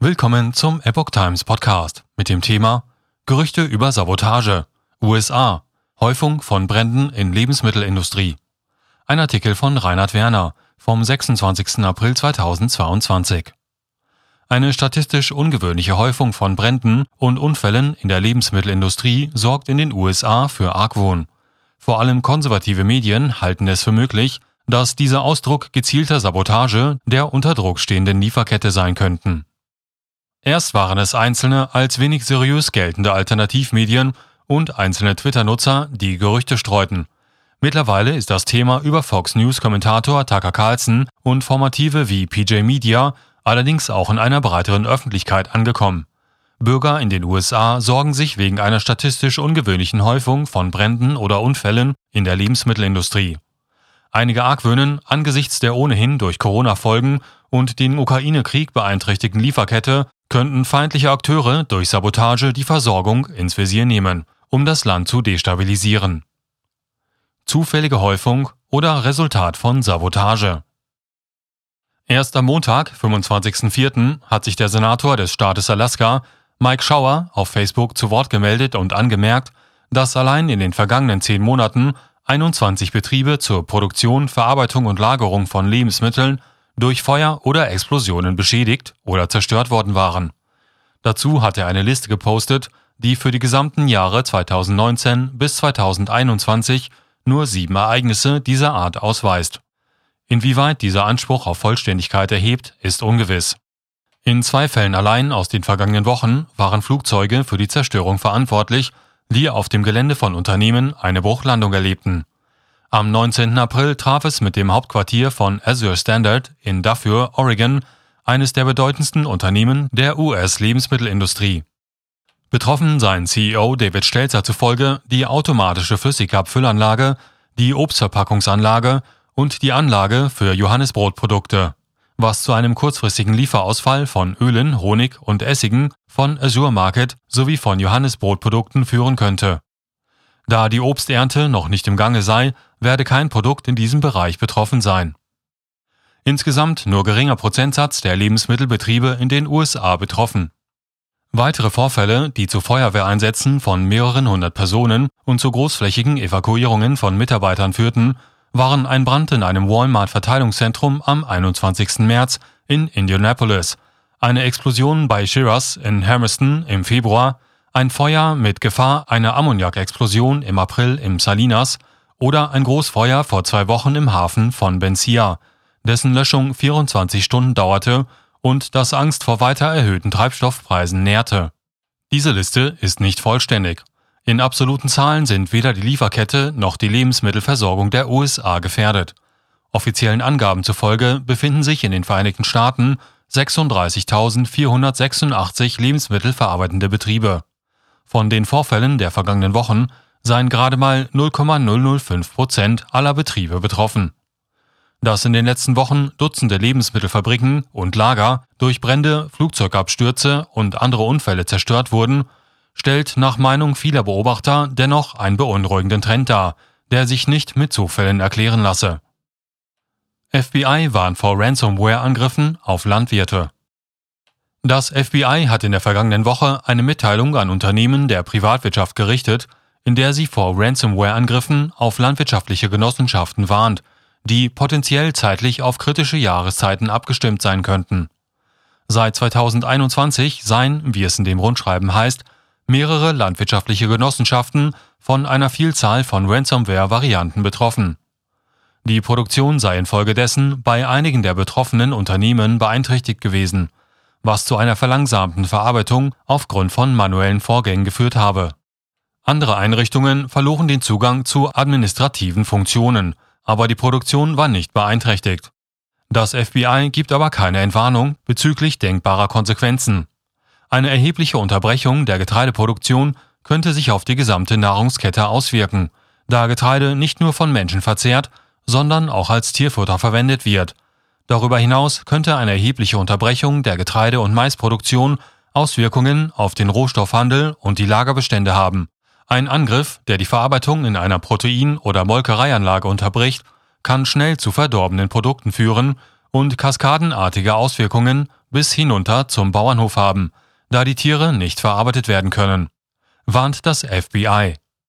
Willkommen zum Epoch Times Podcast mit dem Thema Gerüchte über Sabotage. USA. Häufung von Bränden in Lebensmittelindustrie. Ein Artikel von Reinhard Werner vom 26. April 2022. Eine statistisch ungewöhnliche Häufung von Bränden und Unfällen in der Lebensmittelindustrie sorgt in den USA für Argwohn. Vor allem konservative Medien halten es für möglich, dass dieser Ausdruck gezielter Sabotage der unter Druck stehenden Lieferkette sein könnten. Erst waren es einzelne als wenig seriös geltende Alternativmedien und einzelne Twitter-Nutzer, die Gerüchte streuten. Mittlerweile ist das Thema über Fox News-Kommentator Tucker Carlson und Formative wie PJ Media allerdings auch in einer breiteren Öffentlichkeit angekommen. Bürger in den USA sorgen sich wegen einer statistisch ungewöhnlichen Häufung von Bränden oder Unfällen in der Lebensmittelindustrie. Einige argwöhnen angesichts der ohnehin durch Corona-Folgen und den Ukraine-Krieg beeinträchtigten Lieferkette könnten feindliche Akteure durch Sabotage die Versorgung ins Visier nehmen, um das Land zu destabilisieren. Zufällige Häufung oder Resultat von Sabotage. Erst am Montag, 25.04., hat sich der Senator des Staates Alaska, Mike Schauer, auf Facebook zu Wort gemeldet und angemerkt, dass allein in den vergangenen zehn Monaten 21 Betriebe zur Produktion, Verarbeitung und Lagerung von Lebensmitteln durch Feuer oder Explosionen beschädigt oder zerstört worden waren. Dazu hat er eine Liste gepostet, die für die gesamten Jahre 2019 bis 2021 nur sieben Ereignisse dieser Art ausweist. Inwieweit dieser Anspruch auf Vollständigkeit erhebt, ist ungewiss. In zwei Fällen allein aus den vergangenen Wochen waren Flugzeuge für die Zerstörung verantwortlich, die auf dem Gelände von Unternehmen eine Bruchlandung erlebten. Am 19. April traf es mit dem Hauptquartier von Azure Standard in Dafür, Oregon, eines der bedeutendsten Unternehmen der US-Lebensmittelindustrie. Betroffen seien CEO David Stelzer zufolge die automatische Flüssigabfüllanlage, die Obstverpackungsanlage und die Anlage für Johannesbrotprodukte was zu einem kurzfristigen Lieferausfall von Ölen, Honig und Essigen von Azure Market sowie von Johannesbrotprodukten führen könnte. Da die Obsternte noch nicht im Gange sei, werde kein Produkt in diesem Bereich betroffen sein. Insgesamt nur geringer Prozentsatz der Lebensmittelbetriebe in den USA betroffen. Weitere Vorfälle, die zu Feuerwehreinsätzen von mehreren hundert Personen und zu großflächigen Evakuierungen von Mitarbeitern führten, waren ein Brand in einem Walmart-Verteilungszentrum am 21. März in Indianapolis, eine Explosion bei Shiraz in Hermiston im Februar, ein Feuer mit Gefahr einer Ammoniakexplosion im April im Salinas oder ein Großfeuer vor zwei Wochen im Hafen von Bencia, dessen Löschung 24 Stunden dauerte und das Angst vor weiter erhöhten Treibstoffpreisen nährte. Diese Liste ist nicht vollständig in absoluten Zahlen sind weder die Lieferkette noch die Lebensmittelversorgung der USA gefährdet. Offiziellen Angaben zufolge befinden sich in den Vereinigten Staaten 36.486 lebensmittelverarbeitende Betriebe. Von den Vorfällen der vergangenen Wochen seien gerade mal 0,005 Prozent aller Betriebe betroffen. Dass in den letzten Wochen Dutzende Lebensmittelfabriken und Lager durch Brände, Flugzeugabstürze und andere Unfälle zerstört wurden, stellt nach Meinung vieler Beobachter dennoch einen beunruhigenden Trend dar, der sich nicht mit Zufällen erklären lasse. FBI warnt vor Ransomware-Angriffen auf Landwirte. Das FBI hat in der vergangenen Woche eine Mitteilung an Unternehmen der Privatwirtschaft gerichtet, in der sie vor Ransomware-Angriffen auf landwirtschaftliche Genossenschaften warnt, die potenziell zeitlich auf kritische Jahreszeiten abgestimmt sein könnten. Seit 2021 seien, wie es in dem Rundschreiben heißt, mehrere landwirtschaftliche Genossenschaften von einer Vielzahl von Ransomware-Varianten betroffen. Die Produktion sei infolgedessen bei einigen der betroffenen Unternehmen beeinträchtigt gewesen, was zu einer verlangsamten Verarbeitung aufgrund von manuellen Vorgängen geführt habe. Andere Einrichtungen verloren den Zugang zu administrativen Funktionen, aber die Produktion war nicht beeinträchtigt. Das FBI gibt aber keine Entwarnung bezüglich denkbarer Konsequenzen. Eine erhebliche Unterbrechung der Getreideproduktion könnte sich auf die gesamte Nahrungskette auswirken, da Getreide nicht nur von Menschen verzehrt, sondern auch als Tierfutter verwendet wird. Darüber hinaus könnte eine erhebliche Unterbrechung der Getreide- und Maisproduktion Auswirkungen auf den Rohstoffhandel und die Lagerbestände haben. Ein Angriff, der die Verarbeitung in einer Protein- oder Molkereianlage unterbricht, kann schnell zu verdorbenen Produkten führen und kaskadenartige Auswirkungen bis hinunter zum Bauernhof haben, da die Tiere nicht verarbeitet werden können, warnt das FBI.